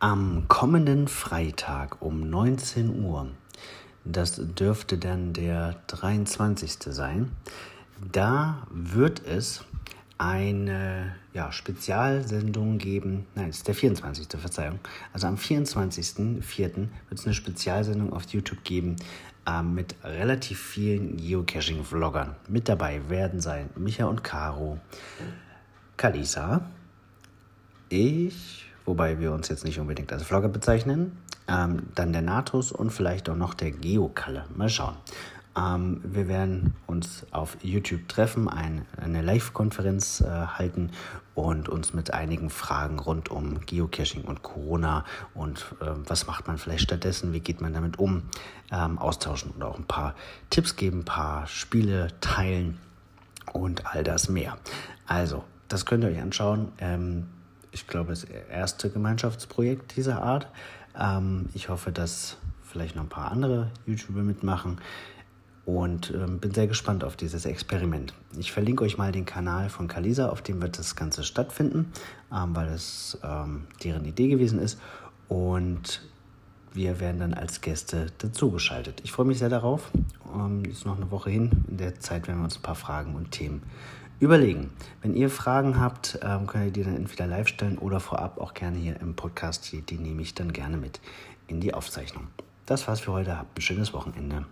Am kommenden Freitag um 19 Uhr, das dürfte dann der 23. sein, da wird es eine ja, Spezialsendung geben. Nein, es ist der 24. Verzeihung. Also am 24.04. wird es eine Spezialsendung auf YouTube geben äh, mit relativ vielen Geocaching-Vloggern. Mit dabei werden sein Micha und Caro, Kalisa, ich, wobei wir uns jetzt nicht unbedingt als Vlogger bezeichnen, ähm, dann der Natus und vielleicht auch noch der Geokalle. Mal schauen. Ähm, wir werden uns auf YouTube treffen, ein, eine Live-Konferenz äh, halten und uns mit einigen Fragen rund um Geocaching und Corona und äh, was macht man vielleicht stattdessen, wie geht man damit um, ähm, austauschen und auch ein paar Tipps geben, ein paar Spiele teilen und all das mehr. Also, das könnt ihr euch anschauen. Ähm, ich glaube, das erste Gemeinschaftsprojekt dieser Art. Ähm, ich hoffe, dass vielleicht noch ein paar andere YouTuber mitmachen und ähm, bin sehr gespannt auf dieses Experiment. Ich verlinke euch mal den Kanal von Kalisa, auf dem wird das Ganze stattfinden, ähm, weil es ähm, deren Idee gewesen ist und wir werden dann als Gäste dazugeschaltet. Ich freue mich sehr darauf. Ähm, ist noch eine Woche hin. In der Zeit werden wir uns ein paar Fragen und Themen überlegen. Wenn ihr Fragen habt, ähm, könnt ihr die dann entweder live stellen oder vorab auch gerne hier im Podcast. Die, die nehme ich dann gerne mit in die Aufzeichnung. Das war's für heute. Habt ein schönes Wochenende.